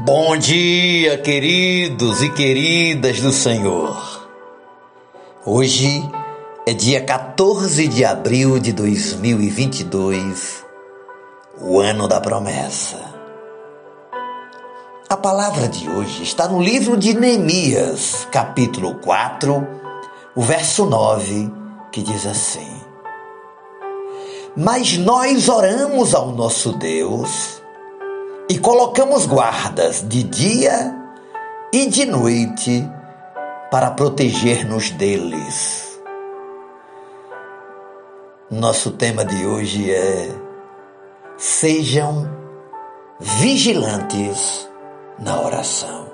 Bom dia, queridos e queridas do Senhor. Hoje é dia 14 de abril de 2022, o ano da promessa. A palavra de hoje está no livro de Neemias, capítulo 4, o verso 9, que diz assim: Mas nós oramos ao nosso Deus e colocamos guardas de dia e de noite para proteger-nos deles. Nosso tema de hoje é: sejam vigilantes na oração.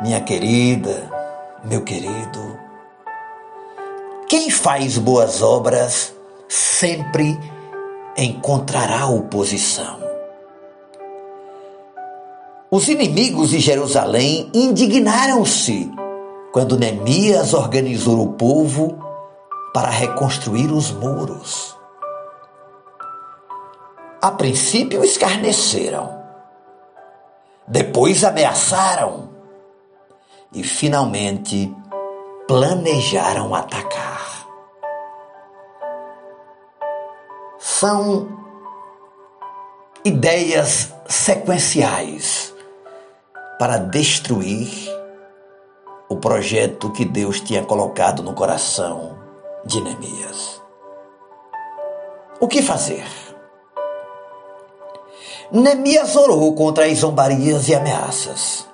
Minha querida, meu querido, quem faz boas obras sempre encontrará oposição. Os inimigos de Jerusalém indignaram-se quando Neemias organizou o povo para reconstruir os muros. A princípio escarneceram, depois ameaçaram e finalmente planejaram atacar. São ideias sequenciais para destruir o projeto que Deus tinha colocado no coração de Neemias. O que fazer? Neemias orou contra as zombarias e ameaças.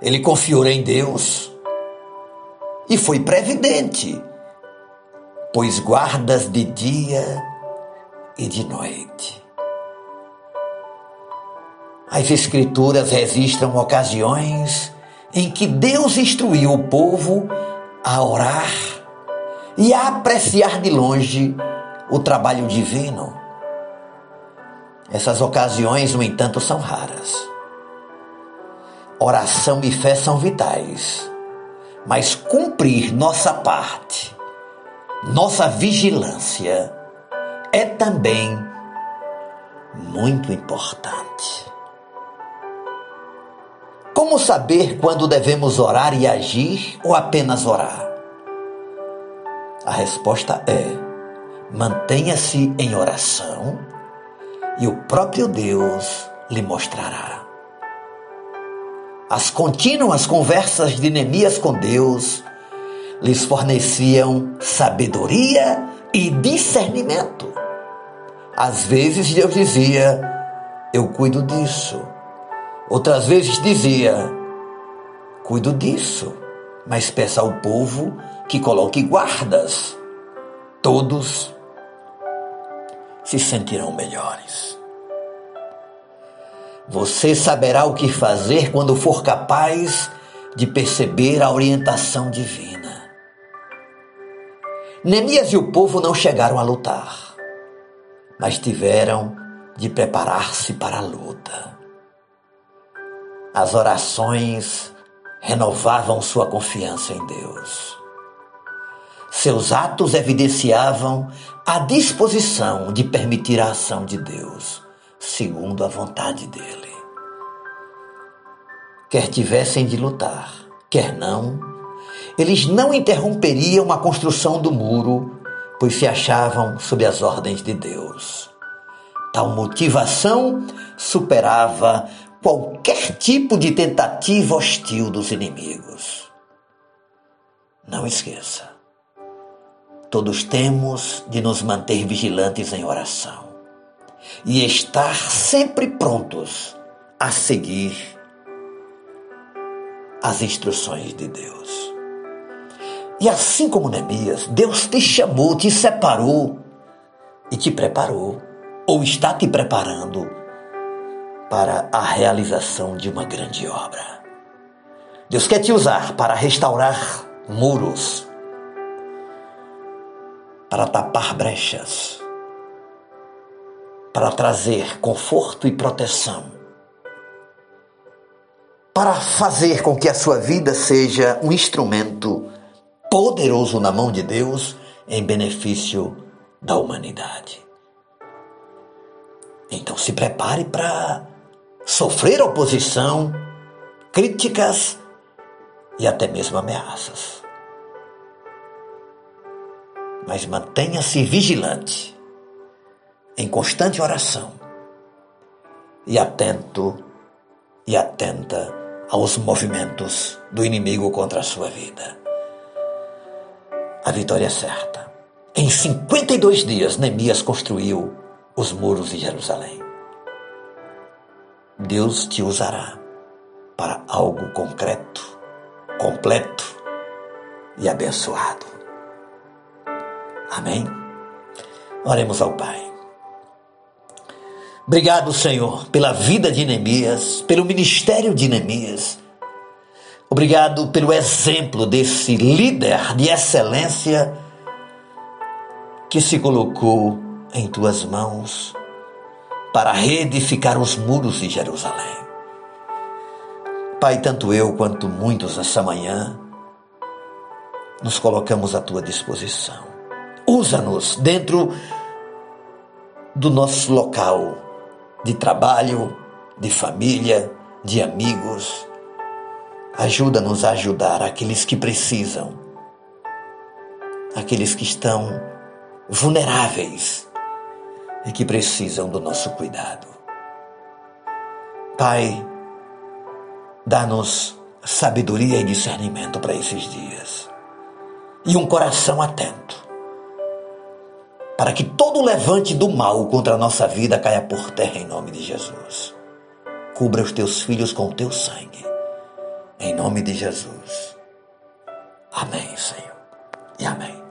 Ele confiou em Deus e foi previdente, pois guardas de dia e de noite. As Escrituras registram ocasiões em que Deus instruiu o povo a orar e a apreciar de longe o trabalho divino. Essas ocasiões, no entanto, são raras. Oração e fé são vitais, mas cumprir nossa parte, nossa vigilância, é também muito importante. Como saber quando devemos orar e agir ou apenas orar? A resposta é: mantenha-se em oração e o próprio Deus lhe mostrará. As contínuas conversas de Neemias com Deus lhes forneciam sabedoria e discernimento. Às vezes Deus dizia: Eu cuido disso. Outras vezes dizia: Cuido disso, mas peça ao povo que coloque guardas. Todos se sentirão melhores. Você saberá o que fazer quando for capaz de perceber a orientação divina. Neemias e o povo não chegaram a lutar, mas tiveram de preparar-se para a luta. As orações renovavam sua confiança em Deus. Seus atos evidenciavam a disposição de permitir a ação de Deus, segundo a vontade dele. Quer tivessem de lutar, quer não, eles não interromperiam a construção do muro, pois se achavam sob as ordens de Deus. Tal motivação superava qualquer tipo de tentativa hostil dos inimigos. Não esqueça, todos temos de nos manter vigilantes em oração e estar sempre prontos a seguir as instruções de Deus. E assim como Neemias, Deus te chamou, te separou e te preparou, ou está te preparando para a realização de uma grande obra. Deus quer te usar para restaurar muros, para tapar brechas, para trazer conforto e proteção, para fazer com que a sua vida seja um instrumento poderoso na mão de Deus em benefício da humanidade. Então se prepare para sofrer oposição, críticas e até mesmo ameaças. Mas mantenha-se vigilante, em constante oração e atento e atenta aos movimentos do inimigo contra a sua vida. A vitória é certa. Em 52 dias, Neemias construiu os muros de Jerusalém. Deus te usará para algo concreto, completo e abençoado. Amém? Oremos ao Pai. Obrigado, Senhor, pela vida de Neemias, pelo ministério de Neemias. Obrigado pelo exemplo desse líder de excelência que se colocou em tuas mãos para reedificar os muros de Jerusalém. Pai, tanto eu quanto muitos nessa manhã nos colocamos à tua disposição. Usa-nos dentro do nosso local de trabalho, de família, de amigos. Ajuda-nos a ajudar aqueles que precisam, aqueles que estão vulneráveis e que precisam do nosso cuidado. Pai, dá-nos sabedoria e discernimento para esses dias e um coração atento para que todo levante do mal contra a nossa vida caia por terra em nome de Jesus. Cubra os teus filhos com o teu sangue, em nome de Jesus. Amém, Senhor, e amém.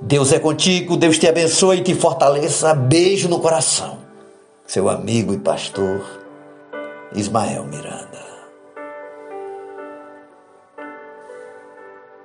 Deus é contigo, Deus te abençoe e te fortaleça. Beijo no coração. Seu amigo e pastor Ismael Miranda.